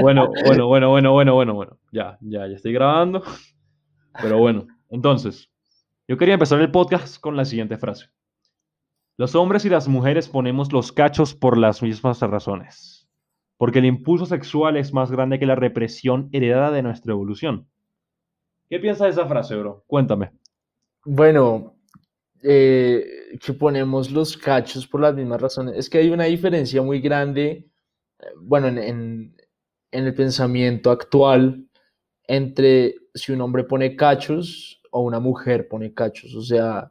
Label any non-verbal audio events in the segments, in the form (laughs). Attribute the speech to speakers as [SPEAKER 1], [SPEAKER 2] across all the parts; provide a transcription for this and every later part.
[SPEAKER 1] Bueno, bueno, bueno, bueno, bueno, bueno, bueno. Ya, ya, ya estoy grabando. Pero bueno, entonces, yo quería empezar el podcast con la siguiente frase. Los hombres y las mujeres ponemos los cachos por las mismas razones. Porque el impulso sexual es más grande que la represión heredada de nuestra evolución. ¿Qué piensas de esa frase, bro? Cuéntame.
[SPEAKER 2] Bueno, eh, que ponemos los cachos por las mismas razones. Es que hay una diferencia muy grande, bueno, en, en, el pensamiento actual entre si un hombre pone cachos o una mujer pone cachos. O sea,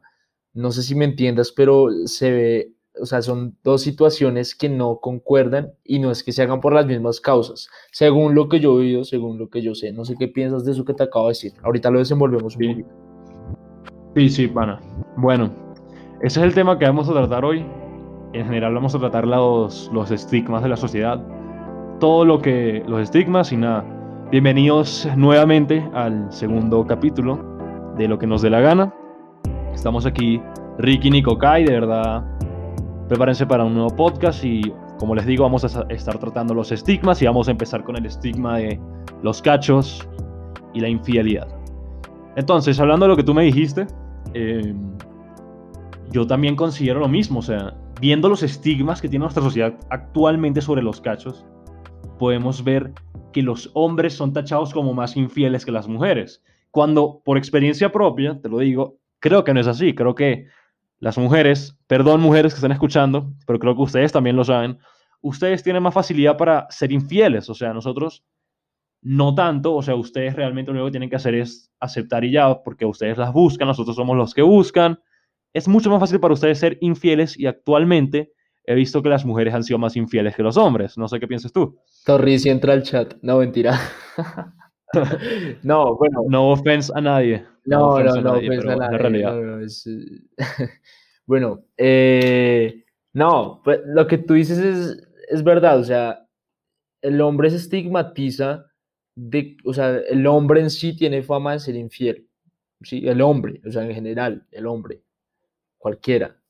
[SPEAKER 2] no sé si me entiendas, pero se ve, o sea, son dos situaciones que no concuerdan y no es que se hagan por las mismas causas, según lo que yo he oído, según lo que yo sé. No sé qué piensas de eso que te acabo de decir. Ahorita lo desenvolvemos un poquito.
[SPEAKER 1] Sí, sí, pana. Bueno, ese es el tema que vamos a tratar hoy. En general vamos a tratar los, los estigmas de la sociedad. Todo lo que... los estigmas y nada. Bienvenidos nuevamente al segundo capítulo de Lo que nos dé la gana. Estamos aquí Ricky, Nico, Kai, de verdad. Prepárense para un nuevo podcast y como les digo vamos a estar tratando los estigmas y vamos a empezar con el estigma de los cachos y la infidelidad. Entonces, hablando de lo que tú me dijiste, Em, yo también considero lo mismo, o sea, viendo los estigmas que tiene nuestra sociedad actualmente sobre los cachos, podemos ver que los hombres son tachados como más infieles que las mujeres. Cuando, por experiencia propia, te lo digo, creo que no es así. Creo que las mujeres, perdón mujeres que están escuchando, pero creo que ustedes también lo saben, ustedes tienen más facilidad para ser infieles. O sea, nosotros no tanto, o sea, ustedes realmente lo único que tienen que hacer es aceptar y ya, porque ustedes las buscan, nosotros somos los que buscan. Es mucho más fácil para ustedes ser infieles y actualmente he visto que las mujeres han sido más infieles que los hombres. No sé qué piensas tú.
[SPEAKER 2] Torri, entra al chat. No, mentira. (laughs) no, bueno.
[SPEAKER 1] No offense a nadie.
[SPEAKER 2] No, no, no, offense a nadie. realidad. (laughs) bueno, eh, no, pues, lo que tú dices es, es verdad. O sea, el hombre se estigmatiza de, o sea, el hombre en sí tiene fama de ser infiel, ¿sí? El hombre, o sea, en general, el hombre, cualquiera,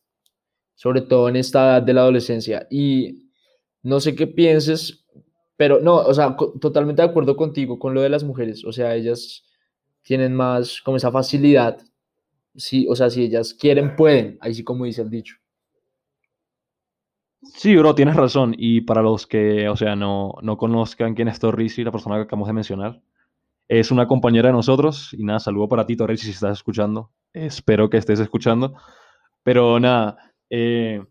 [SPEAKER 2] sobre todo en esta edad de la adolescencia. Y no sé qué pienses, pero no, o sea, totalmente de acuerdo contigo con lo de las mujeres, o sea, ellas tienen más como esa facilidad, sí, o sea, si ellas quieren, pueden, ahí sí como dice el dicho.
[SPEAKER 1] Sí, bro, tienes razón. Y para los que, o sea, no, no conozcan quién es Torrisi, la persona que acabamos de mencionar, es una compañera de nosotros. Y nada, saludo para ti, Torrisi, si estás escuchando. Espero que estés escuchando. Pero nada, eh,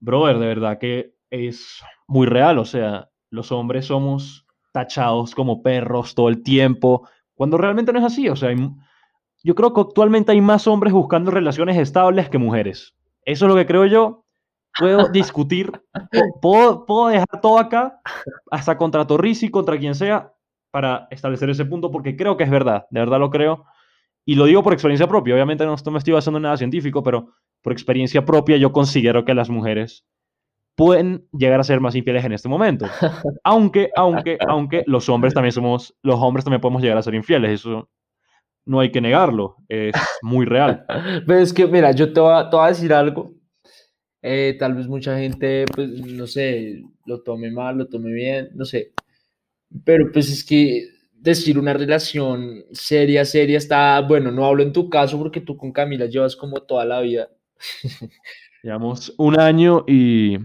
[SPEAKER 1] brother, de verdad que es muy real. O sea, los hombres somos tachados como perros todo el tiempo, cuando realmente no es así. O sea, yo creo que actualmente hay más hombres buscando relaciones estables que mujeres. Eso es lo que creo yo puedo (laughs) discutir, puedo, puedo dejar todo acá, hasta contra Torrisi, contra quien sea, para establecer ese punto, porque creo que es verdad, de verdad lo creo. Y lo digo por experiencia propia, obviamente no, me estoy basando en nada científico, pero por experiencia propia yo considero que las mujeres pueden llegar a ser más infieles en este momento. (laughs) Aunque, aunque, aunque los hombres también somos, los hombres también podemos llegar a ser infieles, eso no hay que negarlo, es muy real. (laughs)
[SPEAKER 2] Pero es que, mira, yo te voy a, te voy a decir algo eh, tal vez mucha gente, pues, no sé, lo tome mal, lo tome bien, no sé. Pero pues es que decir una relación seria, seria, está, bueno, no hablo en tu caso porque tú con Camila llevas como toda la vida. (laughs)
[SPEAKER 1] Llevamos un año y,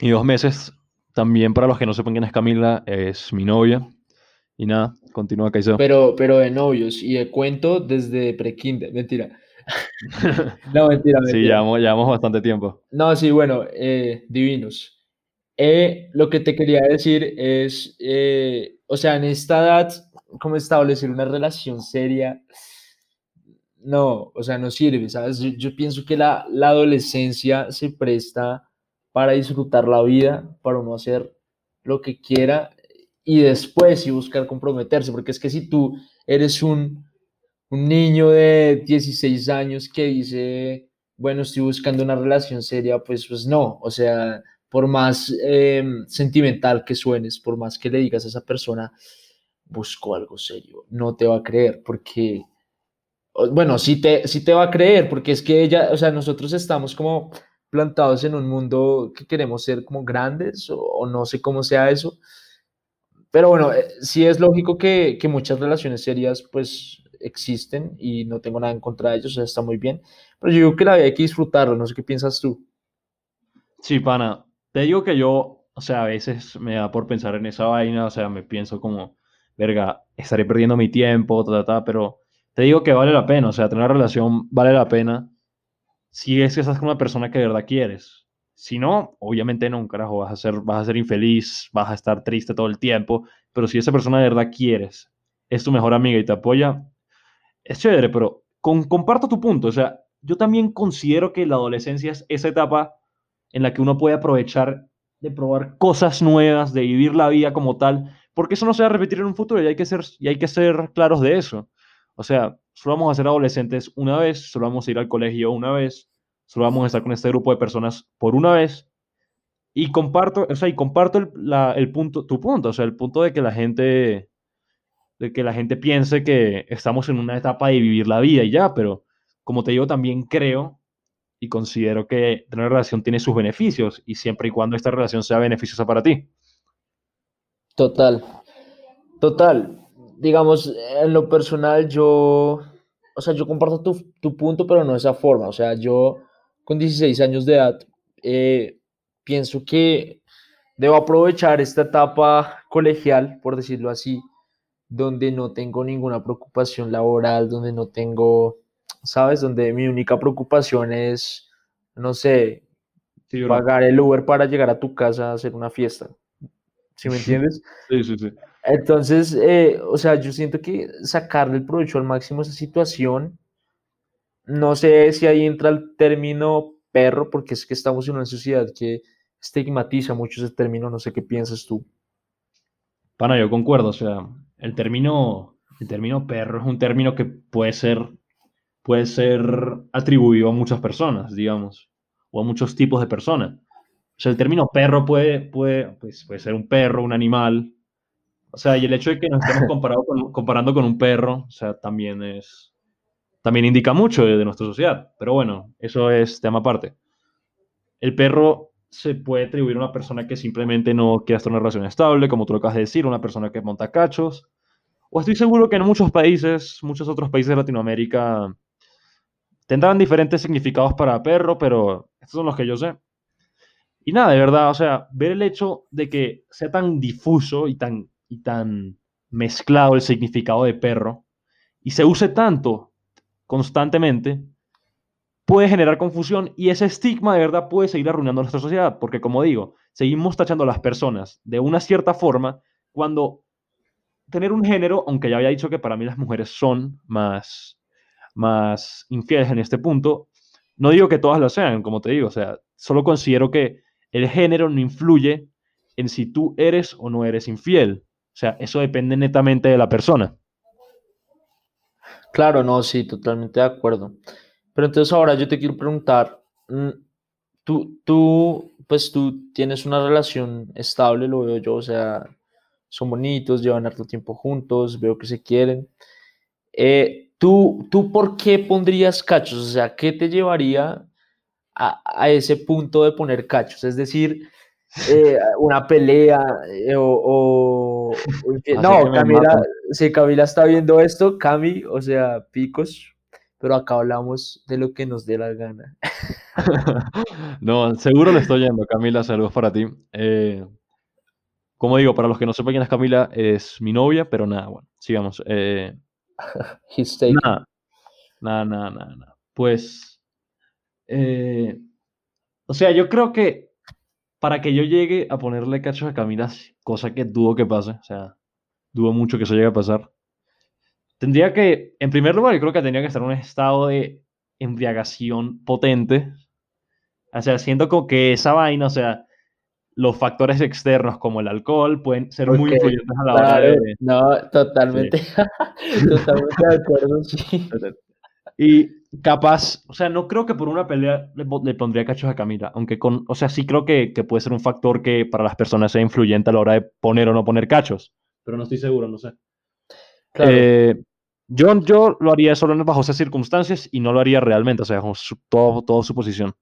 [SPEAKER 1] y dos meses. También para los que no sepan quién es Camila, es mi novia. Y nada, continúa Caicedo.
[SPEAKER 2] Pero, pero de novios y de cuento desde pre-kinder, mentira. (laughs) (laughs)
[SPEAKER 1] no, mentira, mentira. Sí, llevamos, llevamos bastante tiempo.
[SPEAKER 2] No, sí, bueno, eh, divinos. Eh, lo que te quería decir es, eh, o sea, en esta edad, ¿cómo establecer una relación seria? No, o sea, no sirve, ¿sabes? Yo, pienso que la, la, adolescencia se presta para disfrutar la vida, para uno hacer lo que quiera y después y buscar comprometerse, porque es que si tú eres un un niño de 16 años que dice, bueno, estoy buscando una relación seria, pues, pues no, o sea, por más em, sentimental que suenes, por más que le digas a esa persona, busco algo serio, no te va a creer, porque, bueno, sí te, sí te va a creer, porque es que ella, o sea, nosotros estamos como plantados en un mundo que queremos ser como grandes o, no sé cómo sea eso. Pero bueno, eh, sí es lógico que, que, muchas relaciones serias pues existen y no tengo nada en contra de ellos, o sea, está muy bien. Pero yo digo que la vida hay que disfrutarlo, no sé qué piensas tú.
[SPEAKER 1] Sí, pana, te digo que yo, o sea, a veces me da por pensar en esa vaina, o sea, me pienso como, verga, estaré perdiendo mi tiempo, ta, ta, ta, pero te digo que vale la pena, o sea, tener una relación vale la pena si es que estás con una persona que de verdad quieres. Si no, obviamente no, carajo, vas a ser, vas a ser infeliz, vas a estar triste todo el tiempo, pero si esa persona de verdad quieres, es tu mejor amiga y te apoya, es chévere, pero con, comparto tu punto, o sea, yo también considero que la adolescencia es esa etapa en la que uno puede aprovechar de probar cosas nuevas, de vivir la vida como tal, porque eso no se va a repetir en un futuro y hay que ser, y hay que ser claros de eso. O sea, solo vamos a ser adolescentes una vez, solo vamos a ir al colegio una vez, solo vamos a estar con este grupo de personas por una vez. Y comparto, o sea, y comparto el, punto, tu punto, o sea, el punto de que la gente, de que la gente piense que estamos en una etapa de vivir la vida y ya, pero como te digo, también creo y considero que tener relación tiene sus beneficios y siempre y cuando esta relación sea beneficiosa para ti.
[SPEAKER 2] Total, total digamos, en lo personal, yo, o sea, yo comparto tu, tu, punto, pero no de esa forma. O sea, yo con 16 años de edad eh, pienso que debo aprovechar esta etapa colegial, por decirlo así, donde no tengo ninguna preocupación laboral, donde no tengo, ¿sabes? Donde mi única preocupación es, no sé, pagar el Uber para llegar a tu casa a hacer una fiesta. ¿Sí me (laughs) entiendes?
[SPEAKER 1] Sí, sí, sí.
[SPEAKER 2] Entonces, eh, o sea, yo siento que sacarle el provecho al máximo a esa situación, no sé si ahí entra el término perro, porque es que estamos en una sociedad que estigmatiza mucho ese término, no sé qué piensas tú.
[SPEAKER 1] Pana, yo concuerdo, o sea, el término, el término perro es un término que puede ser, puede ser atribuido a muchas personas, digamos, o a muchos tipos de personas. O sea, el término perro puede, puede, pues, puede ser un perro, un animal, o sea, y el hecho de que nos estemos comparando con un perro, o sea, también es, también indica mucho de, nuestra sociedad. Pero bueno, eso es tema aparte. El perro se puede atribuir a una persona que simplemente no quiere estar en una relación estable, como tú lo acabas de decir, una persona que monta cachos. O estoy seguro que en muchos países, muchos otros países de Latinoamérica, tendrán diferentes significados para perro, pero estos son los que yo sé. Y nada, de verdad, o sea, ver el hecho de que sea tan difuso y tan y tan mezclado el significado de perro y se use tanto constantemente, puede generar confusión y ese estigma de verdad puede seguir arruinando nuestra sociedad, porque como digo, seguimos tachando a las personas de una cierta forma cuando tener un género, aunque ya había dicho que para mí las mujeres son más, más infieles en este punto, no digo que todas lo sean, como te digo, o sea, solo considero que el género no influye en si tú eres o no eres infiel. O sea, eso depende netamente de la persona.
[SPEAKER 2] Claro, no, sí, totalmente de acuerdo. Pero entonces ahora yo te quiero preguntar, mm, tú, tú, pues tú tienes una relación estable, lo veo yo, o sea, son bonitos, llevan harto tiempo juntos, veo que se quieren. Eh, ¿tú, ¿Tú por qué pondrías cachos? O sea, ¿qué te llevaría a, a ese punto de poner cachos? Es decir, eh, (laughs) una pelea eh, o, (laughs) no, Camila, si Camila está viendo esto, Cami, o sea, picos, pero acá hablamos de lo que nos dé la gana. (laughs)
[SPEAKER 1] no, seguro le estoy yendo, Camila, saludos para ti. Eh, como digo, para los que no sepan quién es Camila, es mi novia, pero nada, bueno, sigamos. Nada, nada, nada, nada, Pues, o sea, yo creo que para que yo llegue a ponerle cachos a Camila, cosa que dudo que pase, o sea, dudo mucho que eso llegue a pasar, tendría que, en primer lugar, yo creo que tendría que estar en un estado de embriagación potente. O sea, siento como que esa vaina, o sea, los factores externos como el alcohol pueden ser muy influyentes a la hora de...
[SPEAKER 2] No, totalmente. (laughs) totalmente de acuerdo, sí.
[SPEAKER 1] Y capaz, o sea, no creo que por una pelea le, pondría cachos a Camila, aunque con, o sea, sí creo que, puede ser un factor que para las personas sea influyente a la hora de poner o no poner cachos, pero no estoy seguro, no sé. Eh, yo, yo lo haría solo bajo esas circunstancias y no lo haría realmente, o sea, bajo todo, su posición.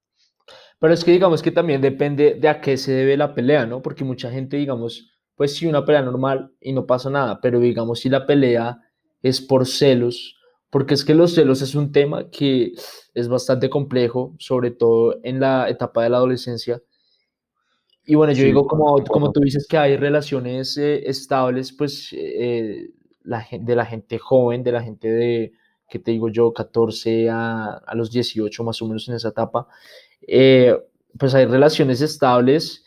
[SPEAKER 2] Pero es que digamos que también depende de a qué se debe la pelea, ¿no? Porque mucha gente, digamos, pues sí, una pelea normal y no pasa nada, pero digamos si la pelea es por celos, porque es que los celos es un tema que es bastante complejo, sobre todo en la etapa de la adolescencia. Y bueno, yo digo, como, como tú dices que hay relaciones eh, estables, pues eh, la, de la gente joven, de la gente de, que te digo yo, 14 a, a los 18 más o menos en esa etapa, eh, pues hay relaciones estables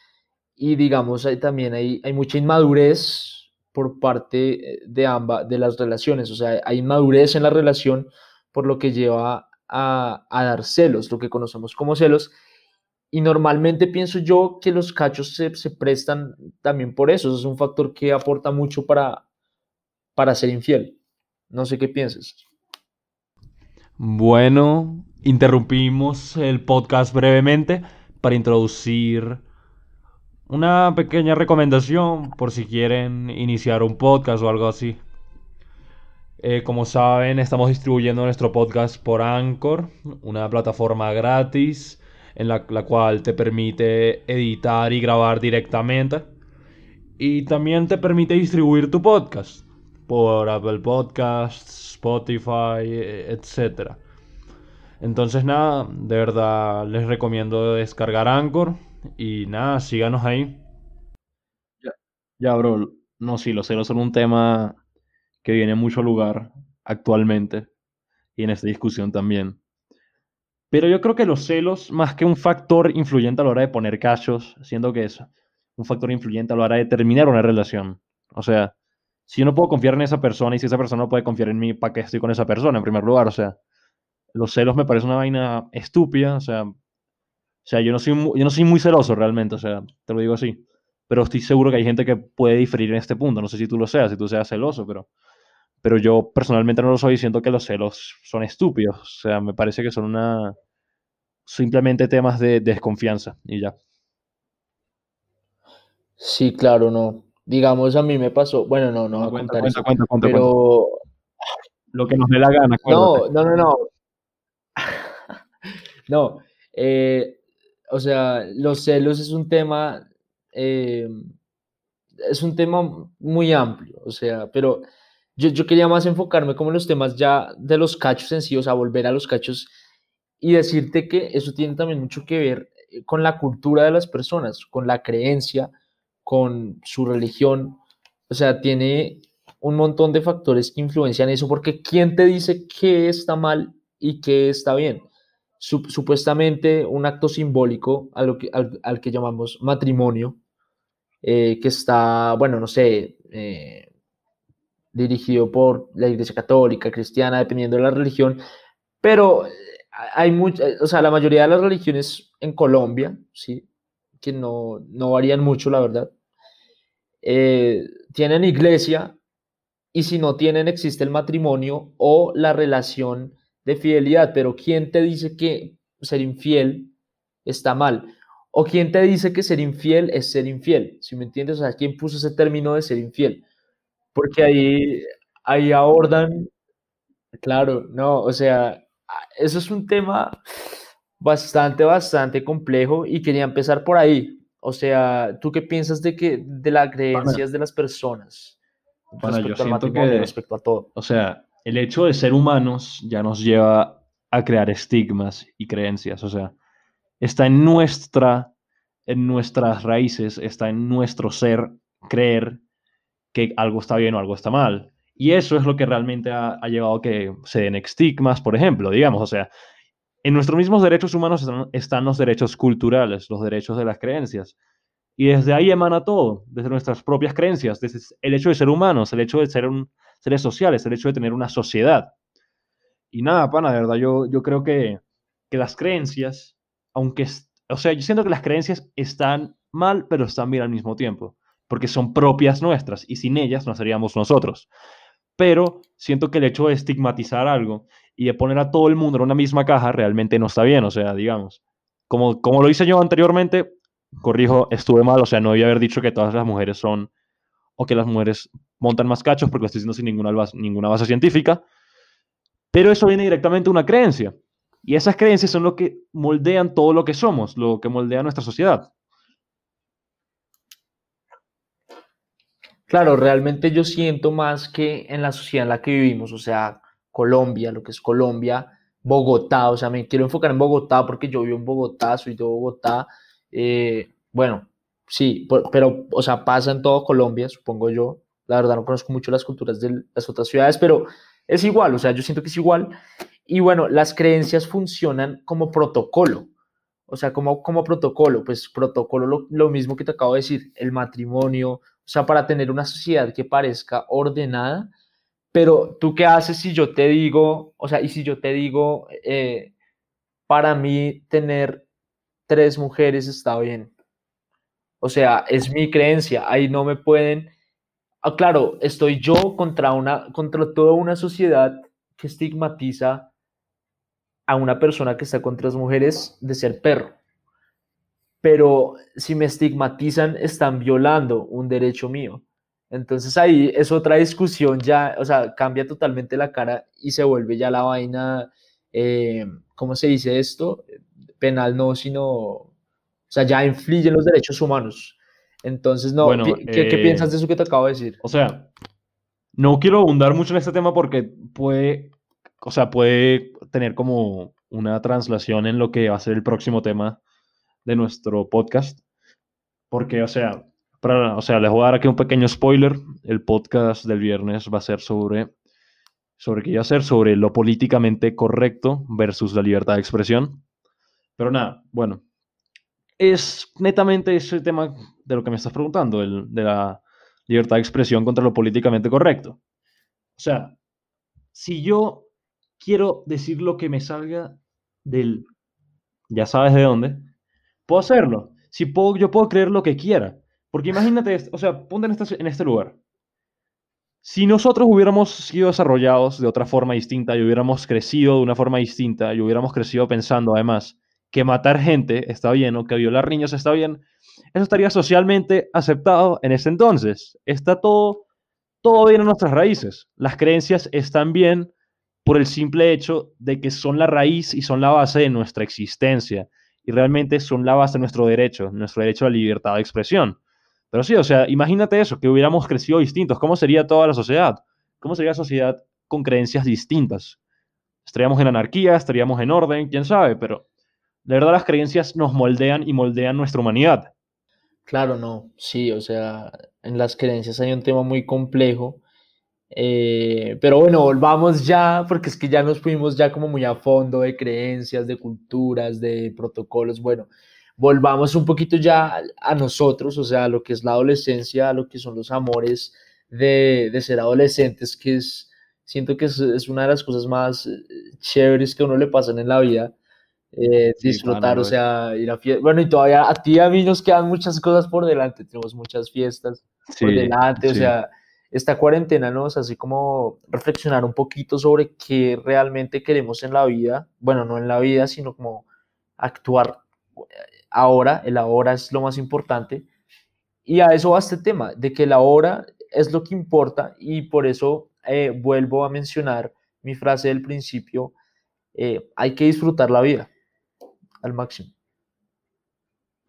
[SPEAKER 2] y digamos, hay, también hay, hay mucha inmadurez por parte de ambas, de las relaciones, o sea, hay inmadurez en la relación por lo que lleva a, a dar celos, lo que conocemos como celos, y normalmente pienso yo que los cachos se, se, prestan también por eso. Eso es un factor que aporta mucho para, para ser infiel. No sé qué piensas.
[SPEAKER 1] Bueno, interrumpimos el podcast brevemente para introducir una pequeña recomendación por si quieren iniciar un podcast o algo así. Eh, como saben, estamos distribuyendo nuestro podcast por Anchor, una plataforma gratis en la, la, cual te permite editar y grabar directamente. Y también te permite distribuir tu podcast por Apple Podcasts, Spotify, etc. Entonces nada, de verdad les recomiendo descargar Anchor y nada, síganos ahí. Ya, ya bro, no, sí, los celos son un tema que viene mucho lugar actualmente y en esta discusión también. Pero yo creo que los celos, más que un factor influyente a la hora de poner cachos, siendo que es un factor influyente a la hora de terminar una relación. O sea, si yo no puedo confiar en esa persona y si esa persona no puede confiar en mí, ¿para qué estoy con esa persona en primer lugar? O sea, los celos me parece una vaina estúpida. O sea, o sea yo, no soy muy, yo no soy muy celoso realmente, o sea, te lo digo así. Pero estoy seguro que hay gente que puede diferir en este punto. No sé si tú lo seas, si tú seas celoso, pero, pero yo personalmente no lo soy diciendo que los celos son estúpidos. O sea, me parece que son una simplemente temas de desconfianza y ya.
[SPEAKER 2] Sí, claro, no. Digamos, a mí me pasó, bueno, no, no, no cuenta, cuenta, cuenta, cuenta, pero...
[SPEAKER 1] Lo que nos dé la gana.
[SPEAKER 2] No, no, no, no. No, eh, o sea, los celos es un tema, eh, es un tema muy amplio, o sea, pero yo, yo quería más enfocarme como en los temas ya de los cachos en sí, o sea, volver a los cachos y decirte que eso tiene también mucho que ver eh, con la cultura de las personas, con la creencia, con su religión. O sea, tiene un montón de factores que influencian eso, porque ¿quién te dice qué está mal y qué está bien? Supuestamente un acto simbólico a que, al, que llamamos matrimonio, eh, que está, bueno, no sé, eh, dirigido por la Iglesia Católica, Cristiana, dependiendo de la religión, pero hay mucha, o sea, la mayoría de las religiones en Colombia, sí, que no, no varían mucho, la verdad, eh, tienen iglesia y si no tienen existe el matrimonio o la relación de fidelidad, pero ¿quién te dice que ser infiel está mal? ¿O quién te dice que ser infiel es ser infiel? Si me entiendes, o sea, ¿quién puso ese término de ser infiel? Porque ahí, ahí abordan, claro, no, o sea, eso es un tema bastante, bastante complejo y quería empezar por ahí. O sea, ¿tú qué piensas de que de las creencias de las personas
[SPEAKER 1] respecto al que, respecto a todo? O sea, el hecho de ser humanos ya nos lleva a crear estigmas y creencias. O sea, está en nuestra, en nuestras raíces, está en nuestro ser creer que algo está bien o algo está mal. Y eso es lo que realmente ha, llevado a que se den estigmas, por ejemplo, digamos, o sea, en nuestros mismos derechos humanos están, los derechos culturales, los derechos de las creencias. Y desde ahí emana todo, desde nuestras propias creencias, desde el hecho de ser humanos, el hecho de ser un, seres sociales, el hecho de tener una sociedad. Y nada, pana, de verdad, yo, yo creo que, que las creencias, aunque, o sea, yo siento que las creencias están mal, pero están bien al mismo tiempo, porque son propias nuestras y sin ellas no seríamos nosotros pero siento que el hecho de estigmatizar algo y de poner a todo el mundo en una misma caja realmente no está bien, o sea, digamos, como, como lo hice yo anteriormente, corrijo, estuve mal, o sea, no debía haber dicho que todas las mujeres son, o que las mujeres montan más cachos, porque lo estoy diciendo sin ninguna base, ninguna base científica, pero eso viene directamente de una creencia. Y esas creencias son lo que moldean todo lo que somos, lo que moldea nuestra sociedad.
[SPEAKER 2] Claro, realmente yo siento más que en la sociedad en la que vivimos, o sea, Colombia, lo que es Colombia, Bogotá, o sea, me quiero enfocar en Bogotá porque yo vivo en Bogotá, soy de Bogotá, eh, bueno, sí, pero, o sea, pasa en todo Colombia, supongo yo, la verdad no conozco mucho las culturas de las otras ciudades, pero es igual, o sea, yo siento que es igual, y bueno, las creencias funcionan como protocolo, o sea, como, como protocolo, pues protocolo lo, lo mismo que te acabo de decir, el matrimonio, o sea, para tener una sociedad que parezca ordenada, pero tú qué haces si yo te digo, o sea, y si yo te digo, eh, para mí tener tres mujeres está bien. O sea, es mi creencia, ahí no me pueden, ah, claro, estoy yo contra una, contra toda una sociedad que estigmatiza a una persona que está con tres mujeres de ser perro pero si me estigmatizan, están violando un derecho mío. Entonces ahí es otra discusión ya, o sea, cambia totalmente la cara y se vuelve ya la vaina, eh, ¿cómo se dice esto? Penal no, sino, o sea, ya infligen los derechos humanos. Entonces, no, ¿qué, ¿qué, piensas de eso que te acabo de decir?
[SPEAKER 1] O sea, no quiero abundar mucho en este tema porque puede, o sea, puede tener como una translación en lo que va a ser el próximo tema de nuestro podcast. Porque, o sea, para, o sea, les voy a dar aquí un pequeño spoiler. El podcast del viernes va a ser sobre, sobre qué iba a ser, sobre lo políticamente correcto versus la libertad de expresión. Pero nada, bueno, es netamente ese tema de lo que me estás preguntando, el, de la libertad de expresión contra lo políticamente correcto. O sea, si yo quiero decir lo que me salga del, ya sabes de dónde, puedo hacerlo. Si puedo, yo puedo creer lo que quiera. Porque imagínate, o sea, ponte este, en este lugar. Si nosotros hubiéramos sido desarrollados de otra forma distinta y hubiéramos crecido de una forma distinta y hubiéramos crecido pensando además que matar gente está bien o que violar niños está bien, eso estaría socialmente aceptado en ese entonces. Está todo, todo bien en nuestras raíces. Las creencias están bien por el simple hecho de que son la raíz y son la base de nuestra existencia y realmente son la base de nuestro derecho, nuestro derecho a la libertad de expresión. Pero sí, o sea, imagínate eso, que hubiéramos crecido distintos. ¿Cómo sería toda la sociedad? ¿Cómo sería la sociedad con creencias distintas? Estaríamos en anarquía, estaríamos en orden, quién sabe, pero de verdad las creencias nos moldean y moldean nuestra humanidad.
[SPEAKER 2] Claro, no, sí, o sea, en las creencias hay un tema muy complejo eh, pero bueno, volvamos ya, porque es que ya nos fuimos ya como muy a fondo de creencias, de culturas, de protocolos. Bueno, volvamos un poquito ya a nosotros, o sea, a lo que es la adolescencia, a lo que son los amores de, de ser adolescentes, que es, siento que es, es, una de las cosas más eh, chéveres que a uno le pasan en la vida. Eh, disfrutar, o sea, ir a fiestas. Bueno, y todavía a ti y a mí nos quedan muchas cosas por delante, tenemos muchas fiestas por delante, o sea esta cuarentena nos hace como reflexionar un poquito sobre qué realmente queremos en la vida, bueno, no en la vida, sino como actuar ahora, el ahora es lo más importante. Y a eso va este tema, de que la hora es lo que importa y por eso eh, vuelvo a mencionar mi frase del principio, eh, hay que disfrutar la vida al máximo.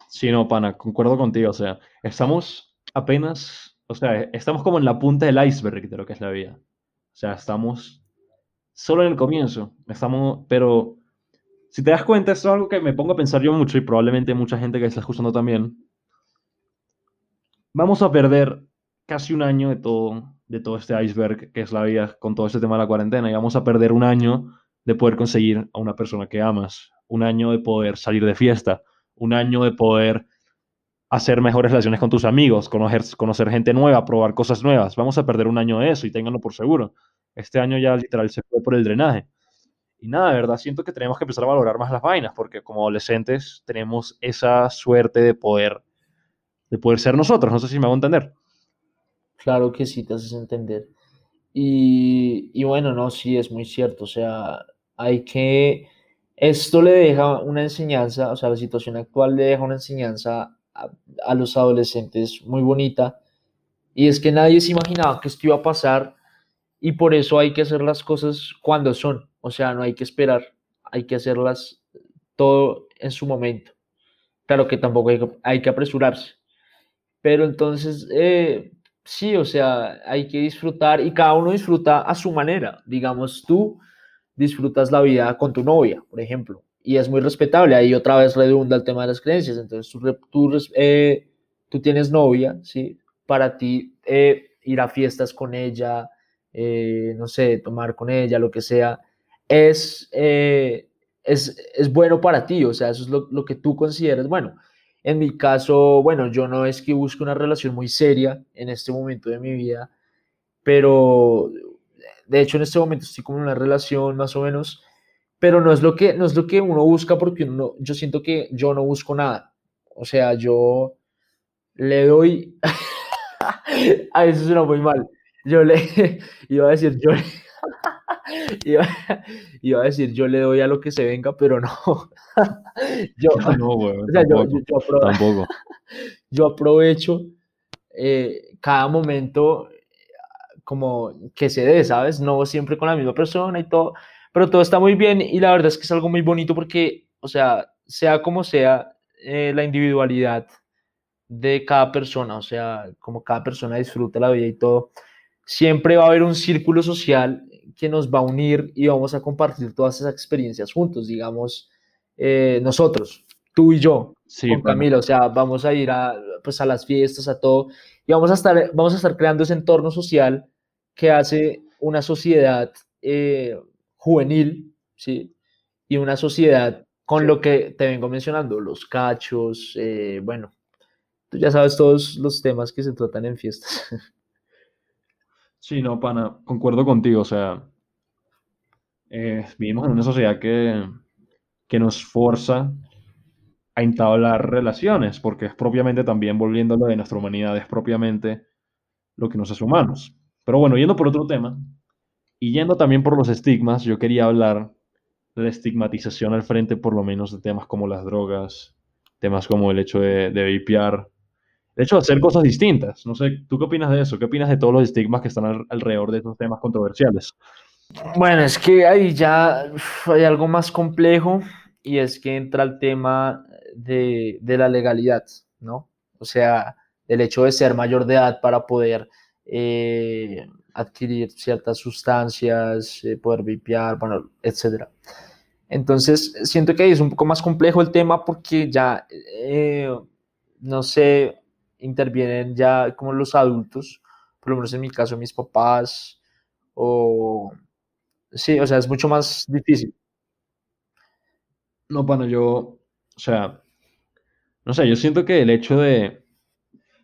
[SPEAKER 1] Sí, no, pana, concuerdo contigo, o sea, estamos apenas o sea, estamos como en la punta del iceberg de lo que es la vida. O sea, estamos solo en el comienzo. Estamos, pero si te das cuenta, esto es algo que me pongo a pensar yo mucho y probablemente mucha gente que está escuchando también. Vamos a perder casi un año de todo, de todo este iceberg que es la vida con todo este tema de la cuarentena y vamos a perder un año de poder conseguir a una persona que amas, un año de poder salir de fiesta, un año de poder hacer mejores relaciones con tus amigos, conocer, conocer gente nueva, probar cosas nuevas. Vamos a perder un año de eso y ténganlo por seguro. Este año ya literal se fue por el drenaje. Y nada, de verdad, siento que tenemos que empezar a valorar más las vainas, porque como adolescentes tenemos esa suerte de poder, de poder ser nosotros. No sé si me hago entender.
[SPEAKER 2] Claro que sí, te haces entender. Y, y bueno, no, sí, es muy cierto. O sea, hay que... Esto le deja una enseñanza, o sea, la situación actual le deja una enseñanza a, los adolescentes muy bonita. Y es que nadie se imaginaba que esto iba a pasar y por eso hay que hacer las cosas cuando son. O sea, no hay que esperar. hay que hacerlas todo en su momento. Claro que tampoco hay que, apresurarse. Pero entonces, eh, sí, o sea, hay que disfrutar y cada uno disfruta a su manera. Digamos, tú disfrutas la vida con tu novia, por ejemplo, y es muy respetable. Ahí otra vez redunda el tema de las creencias. Entonces, tú, eh, tú, tienes novia, ¿sí? Para ti, eh, ir a fiestas con ella, no sé, tomar con ella, lo que sea, es, es, es, bueno para ti, o sea, eso es lo, lo, que tú consideras bueno. En mi caso, bueno, yo no es que busque una relación muy seria en este momento de mi vida, pero de hecho en este momento estoy como en una relación más o menos, pero no es lo que, no es lo que uno busca porque uno, yo siento que yo no busco nada. O sea, yo le doy, (laughs) a eso suena muy mal, yo le, (laughs) iba a decir, yo le, (laughs) iba, iba, a decir, yo le doy a lo que se venga, pero no. yo, no, tampoco, yo, aprovecho eh, cada momento como que se dé, ¿sabes? No siempre con la misma persona y todo, pero todo está muy bien y la verdad es que es algo muy bonito porque, o sea, sea como sea eh, la individualidad de cada persona, o sea, como cada persona disfruta la vida y todo, siempre va a haber un círculo social que nos va a unir y vamos a compartir todas esas experiencias juntos, digamos, eh, nosotros, tú y yo, con Camila, o sea, vamos a ir a, pues, a las fiestas, a todo, y vamos a estar, vamos a estar creando ese entorno social que hace una sociedad eh, juvenil, ¿sí? Y una sociedad con lo que te vengo mencionando, los cachos, eh, bueno, tú ya sabes todos los temas que se tratan en fiestas. (laughs)
[SPEAKER 1] Sí, no, pana, concuerdo contigo, o sea, eh, vivimos en una sociedad que, que nos forza a entablar relaciones, porque es propiamente también, volviéndolo de nuestra humanidad, es propiamente lo que nos hace humanos. Pero bueno, yendo por otro tema, y yendo también por los estigmas, yo quería hablar de la estigmatización al frente, por lo menos, de temas como las drogas, temas como el hecho de, de de hecho, hacer cosas distintas. No sé, ¿tú qué opinas de eso? ¿Qué opinas de todos los estigmas que están alrededor de estos temas controversiales?
[SPEAKER 2] Bueno, es que ahí ya hay algo más complejo y es que entra el tema de, la legalidad, ¿no? O sea, el hecho de ser mayor de edad para poder eh, adquirir ciertas sustancias, eh, poder vipiar, bueno, etcétera. Entonces, siento que es un poco más complejo el tema porque ya, eh, no sé, intervienen ya como los adultos, por lo menos en mi caso mis papás, o sí, o sea, es mucho más difícil.
[SPEAKER 1] No, bueno, yo, o sea, no sé, yo siento que el hecho de,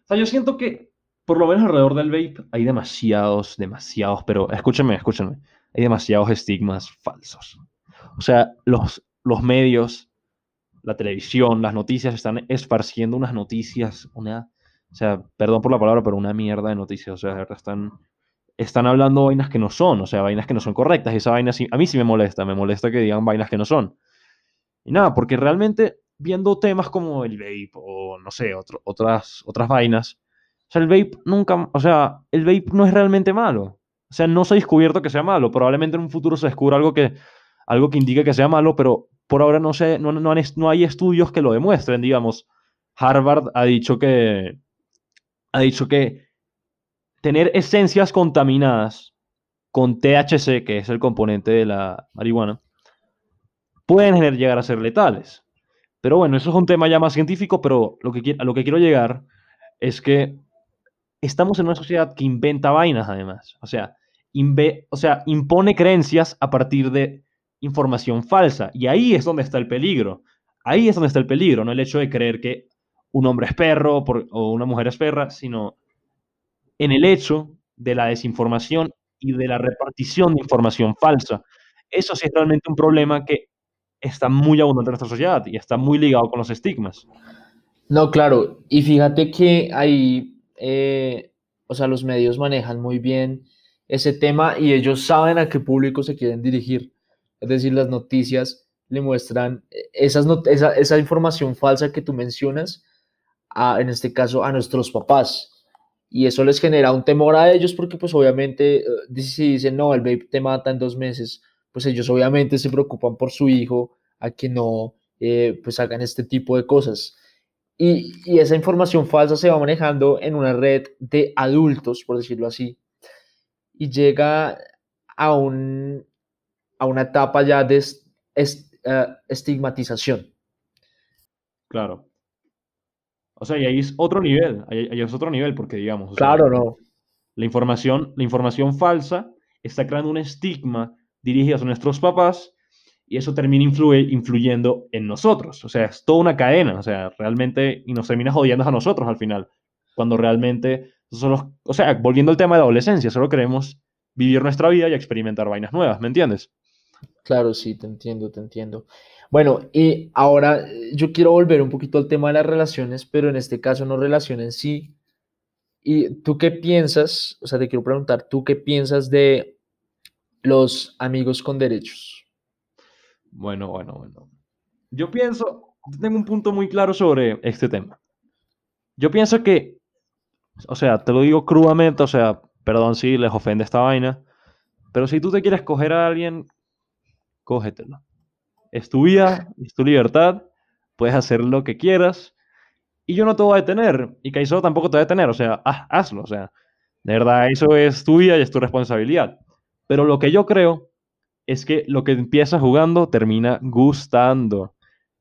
[SPEAKER 1] o sea, yo siento que por lo menos alrededor del vape hay demasiados, demasiados, pero escúchenme, escúchenme, hay demasiados estigmas falsos. O sea, los, los medios, la televisión, las noticias están esparciendo unas noticias, una o sea, perdón por la palabra, pero una mierda de noticias. O sea, están, están hablando vainas que no son, o sea, vainas que no son correctas. Y esa vaina sí, a mí sí me molesta, me molesta que digan vainas que no son. Y nada, porque realmente viendo temas como el vape o no sé, otras, otras vainas, sea, el vape nunca, o sea, el vape no es realmente malo. O sea, no se ha descubierto que sea malo. Probablemente en un futuro se descubra algo que, algo que indique que sea malo, pero por ahora no, sé, no, no, no hay estudios que lo demuestren. Digamos, Harvard ha dicho que, ha dicho que tener esencias contaminadas con THC, que es el componente de la marihuana, pueden llegar a ser letales. Pero bueno, eso es un tema ya más científico, pero lo que, a lo que quiero llegar es que estamos en una sociedad que inventa vainas, además. O sea, o sea, impone creencias a partir de información falsa. Y ahí es donde está el peligro. Ahí es donde está el peligro, no el hecho de creer que un hombre es perro o una mujer es perra, sino en el hecho de la desinformación y de la repartición de información falsa. Eso sí es realmente un problema que está muy abundante en nuestra sociedad y está muy ligado con los estigmas.
[SPEAKER 2] No, claro. Y fíjate que ahí, eh, o sea, los medios manejan muy bien ese tema y ellos saben a qué público se quieren dirigir. Es decir, las noticias le muestran esa información falsa que tú mencionas, en este caso, a nuestros papás. Y eso les genera un temor a ellos porque pues obviamente eh, si dicen, no, el vape te mata en dos meses, pues ellos obviamente se preocupan por su hijo a que no eh, pues hagan este tipo de cosas. Y, y, esa información falsa se va manejando en una red de adultos, por decirlo así, y llega a, un, a una etapa ya de eh, estigmatización.
[SPEAKER 1] Claro. O sea, y ahí es otro nivel, ahí, es otro nivel, porque digamos...
[SPEAKER 2] Claro, no.
[SPEAKER 1] La información, la información falsa está creando un estigma dirigido a nuestros papás y eso termina influyendo en nosotros. O sea, es toda una cadena, o sea, realmente, y nos termina jodiendo a nosotros al final, cuando realmente, solo, o sea, volviendo al tema de adolescencia, solo queremos vivir nuestra vida y experimentar vainas nuevas, ¿me entiendes?
[SPEAKER 2] Claro, sí, te entiendo, te entiendo. Bueno, y ahora eh, yo quiero volver un poquito al tema de las relaciones, pero en este caso no relaciones en sí. ¿Y tú qué piensas? O sea, te quiero preguntar, ¿tú qué piensas de los amigos con derechos?
[SPEAKER 1] Bueno, bueno, bueno. Yo pienso, tengo un punto muy claro sobre este tema. Yo pienso que, o sea, te lo digo crudamente, o sea, perdón si les ofende esta vaina, pero si tú te quieres coger a alguien, cógetelo es tu vida, es tu libertad, puedes hacer lo que quieras y yo no te voy a detener y Caicedo tampoco te va a detener, o sea, hazlo, o sea, de verdad, eso es tu vida y es tu responsabilidad. Pero lo que yo creo es que lo que empieza jugando termina gustando.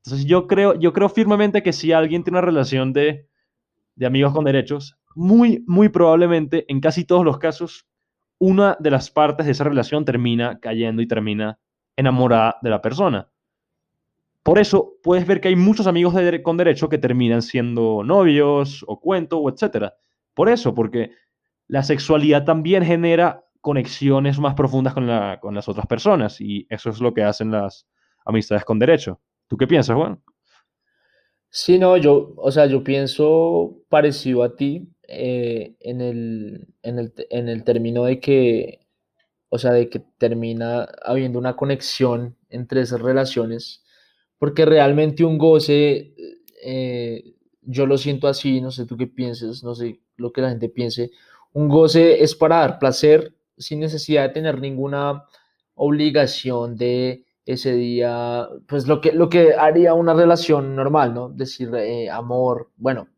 [SPEAKER 1] Entonces yo creo, yo creo firmemente que si alguien tiene una relación de, de amigos con derechos, muy, muy probablemente, en casi todos los casos, una de las partes de esa relación termina cayendo y termina enamorada de la persona. Por eso puedes ver que hay muchos amigos con derecho que terminan siendo novios o cuento o etcétera. Por eso, porque la sexualidad también genera conexiones más profundas con, con las otras personas y eso es lo que hacen las amistades con derecho. ¿Tú qué piensas, Juan?
[SPEAKER 2] Sí, no, yo, o sea, yo pienso parecido a ti eh, en, el, en, el, en el término de que, o sea, de que termina habiendo una conexión entre esas relaciones porque realmente un goce, eh, yo lo siento así, no sé tú qué pienses, no sé lo que la gente piense, un goce es para dar placer sin necesidad de tener ninguna obligación de ese día, pues lo que, lo que haría una relación normal, ¿no? Decir eh, amor, bueno,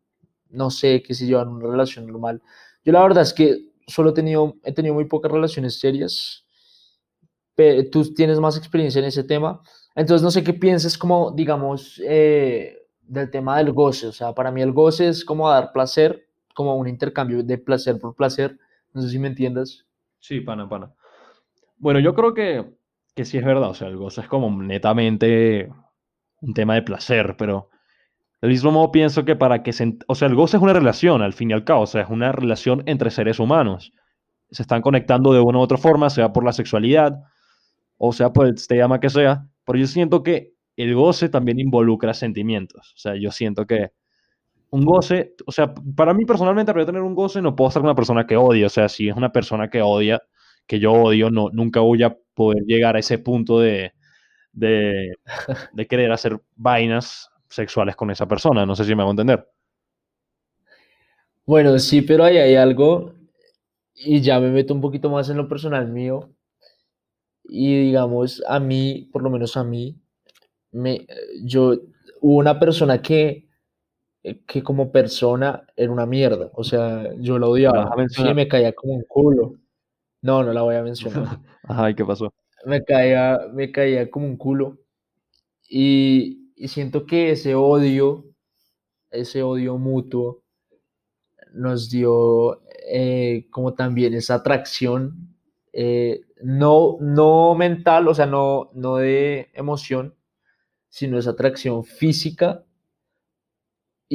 [SPEAKER 2] no sé qué se lleva en una relación normal. Yo la verdad es que solo he tenido, he tenido muy pocas relaciones serias, pero tú tienes más experiencia en ese tema. Entonces, no sé qué piensas como, digamos, eh, del tema del goce. O sea, para mí el goce es como dar placer, como un intercambio de placer por placer. No sé si me entiendas.
[SPEAKER 1] Sí, pana, pana. Bueno, yo creo que, que sí es verdad. O sea, el goce es como netamente un tema de placer, pero del mismo modo pienso que para que se... O sea, el goce es una relación, al fin y al cabo. O sea, es una relación entre seres humanos. Se están conectando de una u otra forma, sea por la sexualidad, o sea por el tema que sea pero yo siento que el goce también involucra sentimientos. O sea, yo siento que un goce, o sea, para mí personalmente, para yo tener un goce, no puedo ser una persona que odia. O sea, si es una persona que odia, que yo odio, no, nunca voy a poder llegar a ese punto de, de, (laughs) de querer hacer vainas sexuales con esa persona. No sé si me hago entender.
[SPEAKER 2] Bueno, sí, pero ahí hay algo, y ya me meto un poquito más en lo personal mío, y digamos, a mí, por lo menos a mí, me, yo, hubo una persona que, que como persona era una mierda, o sea, yo la odiaba, sí, me caía como un culo. No, no la voy a mencionar. (laughs)
[SPEAKER 1] Ajá, qué pasó?
[SPEAKER 2] Me caía, me caía como un culo. Y, y siento que ese odio, ese odio mutuo, nos dio eh, como también esa atracción eh, no, no mental, o sea, no, no de emoción, sino esa atracción física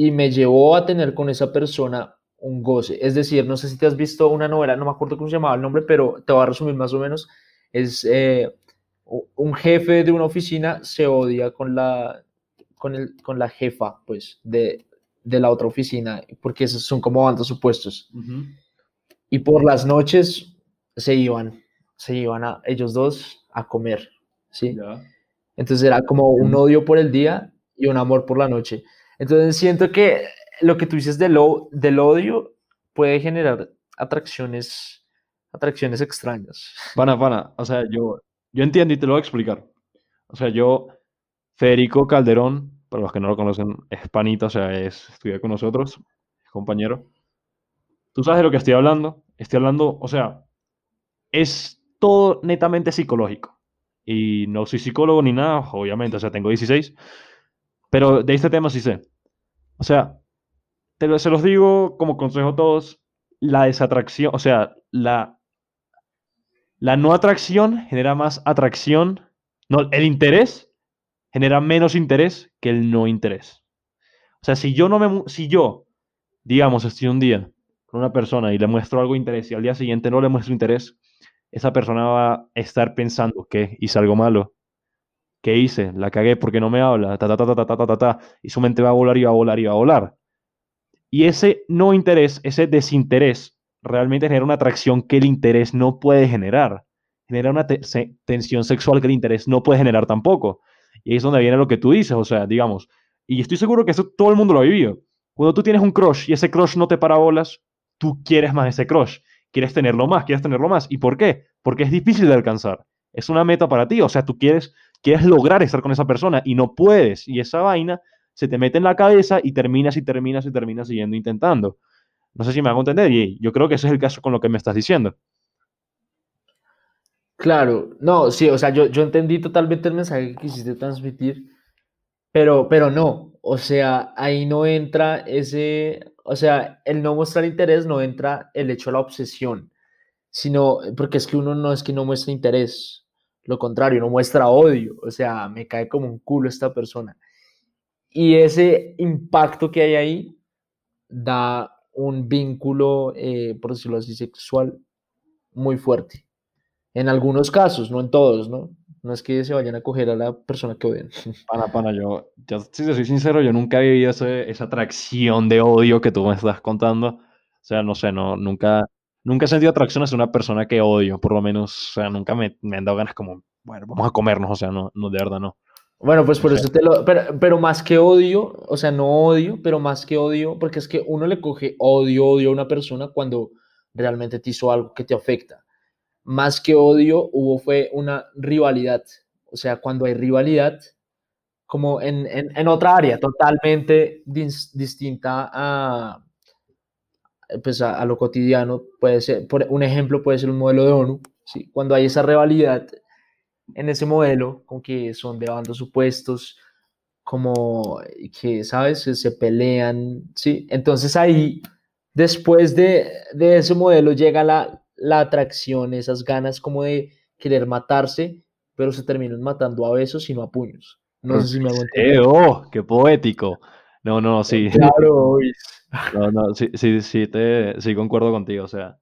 [SPEAKER 2] y me llevó a tener con esa persona un goce. Es decir, no sé si te has visto una novela, no me acuerdo cómo se llamaba el nombre, pero te voy a resumir más o menos. Es eh, un jefe de una oficina se odia con la, con el, con la jefa, pues, de, de la otra oficina, porque esos son como bandos opuestos. Y por las noches se iban se iban a ellos dos a comer, ¿sí? Entonces era como un odio por el día y un amor por la noche. Entonces siento que lo que tú dices del, odio puede generar atracciones, atracciones extrañas. (laughs)
[SPEAKER 1] Pana, pana, o sea, yo, yo entiendo y te lo voy a explicar. O sea, yo, Federico Calderón, para los que no lo conocen, es panita, o sea, es, estudia con nosotros, es compañero. Tú sabes de lo que estoy hablando. Estoy hablando, o sea, es todo netamente psicológico. Y no soy psicólogo ni nada, obviamente, o sea, tengo 16. Pero de este tema sí sé. O sea, te lo, se los digo como consejo a todos, la desatracción, o sea, la, la no atracción genera más atracción, no, el interés genera menos interés que el no interés. O sea, si yo no me, si yo, digamos, estoy un día con una persona y le muestro algo de interés y al día siguiente no le muestro interés, esa persona va a estar pensando que hice algo malo. ¿Qué hice? La cagué porque no me habla, ta, ta, ta, ta, ta, ta, ta, ta, y su mente va a volar y va a volar y va a volar. Y ese no interés, ese desinterés, realmente genera una atracción que el interés no puede generar. Genera una tensión sexual que el interés no puede generar tampoco. Y ahí es donde viene lo que tú dices, o sea, digamos, y estoy seguro que eso todo el mundo lo ha vivido. Cuando tú tienes un crush y ese crush no te para bolas, tú quieres más ese crush, quieres tenerlo más, quieres tenerlo más. ¿Y por qué? Porque es difícil de alcanzar. Es una meta para ti, o sea, tú quieres, quieres lograr estar con esa persona y no puedes. Y esa vaina se te mete en la cabeza y terminas y terminas y terminas siguiendo intentando. No sé si me hago entender y yo creo que ese es el caso con lo que me estás diciendo.
[SPEAKER 2] Claro, no, sí, o sea, yo, yo entendí totalmente el mensaje que quisiste transmitir, pero, pero no, o sea, ahí no entra ese, o sea, el no mostrar interés no entra el hecho de la obsesión, sino porque es que uno no es que no muestra interés, lo contrario, no muestra odio, o sea, me cae como un culo esta persona. Y ese impacto que hay ahí da un vínculo, eh, por decirlo así, sexual muy fuerte. En algunos casos, no en todos, ¿no? No es que se vayan a coger a la persona que odian. (laughs)
[SPEAKER 1] Pana, pana, yo, si te soy sincero, yo nunca he vivido esa atracción de odio que tú me estás contando. O sea, no sé, no, nunca, nunca he sentido atracción hacia una persona que odio, por lo menos, o sea, nunca me, me han dado ganas como, bueno, vamos a comernos, o sea, no, no de verdad no.
[SPEAKER 2] Bueno, pues por eso te lo. Pero, pero, más que odio, o sea, no odio, pero más que odio, porque es que uno le coge odio, odio a una persona cuando realmente te hizo algo que te afecta. Más que odio, hubo fue una rivalidad. O sea, cuando hay rivalidad, como en, en, en otra área totalmente distinta a, pues a, a, lo cotidiano, puede ser, por un ejemplo puede ser un modelo de ONU. ¿sí? Cuando hay esa rivalidad en ese modelo, como que son de bandos supuestos, como que, ¿sabes? Se pelean, ¿sí? Entonces ahí, después de, de ese modelo, llega la, la, atracción, esas ganas como de querer matarse, pero se terminan matando a besos y no a puños. No sé si me hago
[SPEAKER 1] entender. ¡Oh, qué poético! No, no, sí.
[SPEAKER 2] Claro,
[SPEAKER 1] no, no, sí, sí, sí, te, sí concuerdo contigo, o sea,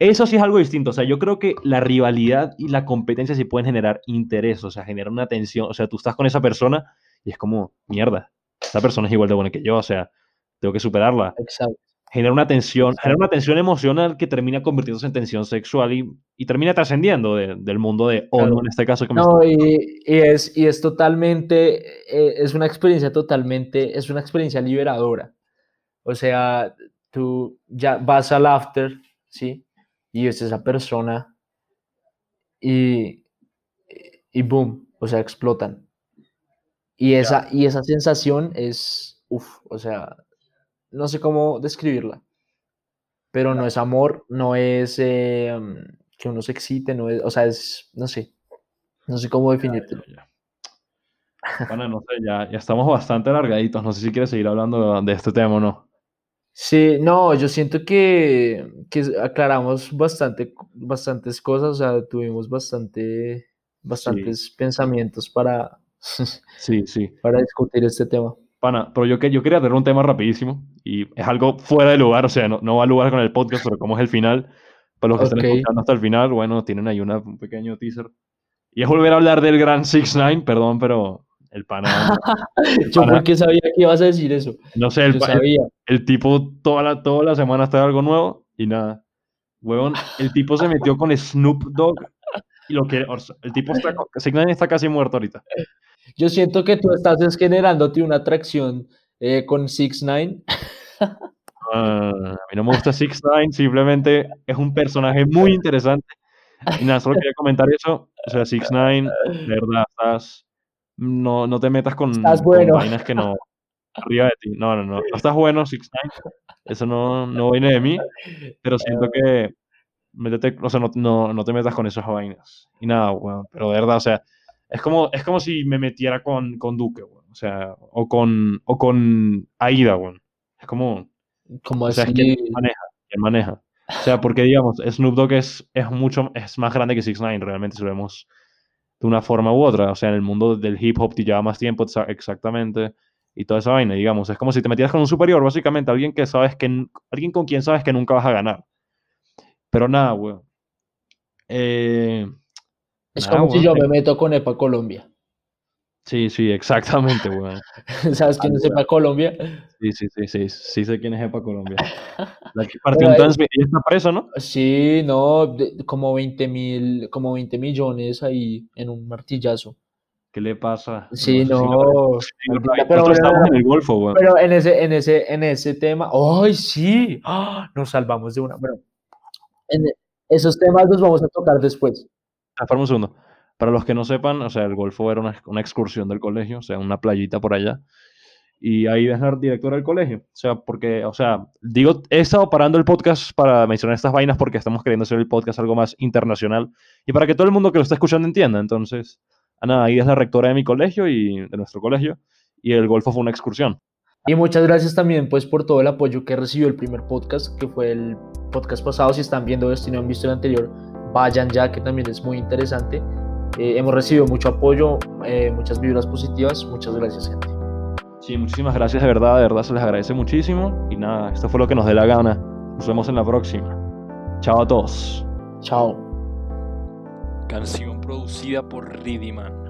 [SPEAKER 1] eso sí es algo distinto. O sea, yo creo que la rivalidad y la competencia sí pueden generar interés, o sea, generar una tensión. O sea, tú estás con esa persona y es como, mierda, esa persona es igual de buena que yo, o sea, tengo que superarla.
[SPEAKER 2] Exacto.
[SPEAKER 1] Genera una tensión, genera una tensión emocional que termina convirtiéndose en tensión sexual y, y termina trascendiendo del mundo de ONU, en este caso.
[SPEAKER 2] Que no, y, y, es, y es totalmente, eh, es una experiencia totalmente, es una experiencia liberadora. O sea, tú ya vas al after, ¿sí? y es esa persona y, y boom, o sea, explotan. Y esa, y esa sensación es, uff, o sea, no sé cómo describirla, pero no es amor, no es eh, que uno se excite, no es, o sea, es, no sé, no sé cómo definirlo.
[SPEAKER 1] Bueno, no sé, ya, ya estamos bastante alargaditos, no sé si quieres seguir hablando de este tema o no.
[SPEAKER 2] Sí, no, yo siento que, aclaramos bastante, bastantes cosas, o sea, tuvimos bastante, bastantes pensamientos para, (laughs)
[SPEAKER 1] sí, sí.
[SPEAKER 2] para discutir este tema.
[SPEAKER 1] Pana, pero yo, yo quería tener un tema rapidísimo y es algo fuera de lugar, o sea, no, no va a lugar con el podcast, pero como es el final, para los que están escuchando hasta el final, bueno, tienen ahí una, un pequeño teaser. Y es volver a hablar del Gran Six Nine, perdón, pero el pana. (laughs)
[SPEAKER 2] Yo porque sabía que ibas a decir eso.
[SPEAKER 1] No sé, el, sabía. el, tipo toda la, toda la semana está algo nuevo y nada. Huevón, el tipo se metió con Snoop Dogg y lo que. El tipo está, está casi muerto ahorita.
[SPEAKER 2] Yo siento que tú estás generándote una atracción eh, con Six Nine.
[SPEAKER 1] Ah, a mí no me gusta Six Nine, simplemente es un personaje muy interesante Y nada, solo quería comentar eso. O sea, 6 9 de verdad, estás. No, no te metas con,
[SPEAKER 2] Estás
[SPEAKER 1] con
[SPEAKER 2] bueno.
[SPEAKER 1] vainas que no. Arriba de ti. No, no, no. No estás bueno, 6 9 Eso no, no viene de mí. Pero siento que. Métete, o sea, no, no, no te metas con esas vainas. Y nada, weón. Pero de verdad, o sea, es como, es como si me metiera con, con Duque, weón. O sea, o con, o con Aida, weón. Es como.
[SPEAKER 2] Como
[SPEAKER 1] O sea, es que maneja, que maneja. O sea, porque digamos, Snoop Dogg es, es mucho, es más grande que 6 9 realmente, si lo vemos de una forma u otra. O sea, en el mundo del hip hop te lleva más tiempo exa- exactamente y toda esa vaina, digamos. Es como si te metieras con un superior, básicamente, alguien que sabes que, alguien con quien sabes que nunca vas a ganar. Pero nada, weón. Eh,
[SPEAKER 2] Es
[SPEAKER 1] nada,
[SPEAKER 2] como si yo me meto con EPA Colombia.
[SPEAKER 1] Sí, sí, exactamente, weón. (laughs)
[SPEAKER 2] ¿Sabes quién es EPA Colombia?
[SPEAKER 1] Sí, sí, sí, sí, sí sé quién es Epa Colombia. (laughs) La que partió
[SPEAKER 2] Pero
[SPEAKER 1] en
[SPEAKER 2] es-
[SPEAKER 1] Transmi- ella está presa, ¿no?
[SPEAKER 2] Sí, no, de- como 20 mil, como 20 millones ahí en un martillazo.
[SPEAKER 1] ¿Qué le pasa?
[SPEAKER 2] Sí,
[SPEAKER 1] No,
[SPEAKER 2] pero bueno,
[SPEAKER 1] en el Golfo, weón.
[SPEAKER 2] Pero en ese, en ese, en ese tema, ¡ay, sí! ¡Ah! Nos salvamos de una. Bueno, en esos temas los vamos a tocar después.
[SPEAKER 1] Ah, Espera un segundo. Para los que no sepan, o sea, el Golfo era una, una excursión del colegio, o sea, una playita por allá. Y ahí es la directora del colegio. O sea, porque, o sea, digo, he estado parando el podcast para mencionar estas vainas porque estamos queriendo hacer el podcast algo más internacional y para que todo el mundo que lo está escuchando entienda. Entonces, ah, nada, ahí es la rectora de mi colegio y de nuestro colegio. Y el Golfo fue una excursión.
[SPEAKER 2] Y muchas gracias también pues por todo el apoyo que recibió el primer podcast, que fue el podcast pasado. Si están viendo esto y no han visto el anterior, vayan ya, que también es muy interesante. Eh, hemos recibido mucho apoyo, eh, muchas vibras positivas. Muchas gracias, gente.
[SPEAKER 1] Sí, muchísimas gracias de verdad, de verdad se les agradece muchísimo. Y nada, esto fue lo que nos dé la gana. Nos vemos en la próxima. Chao a todos.
[SPEAKER 2] Chao.
[SPEAKER 3] Canción producida por Ridiman.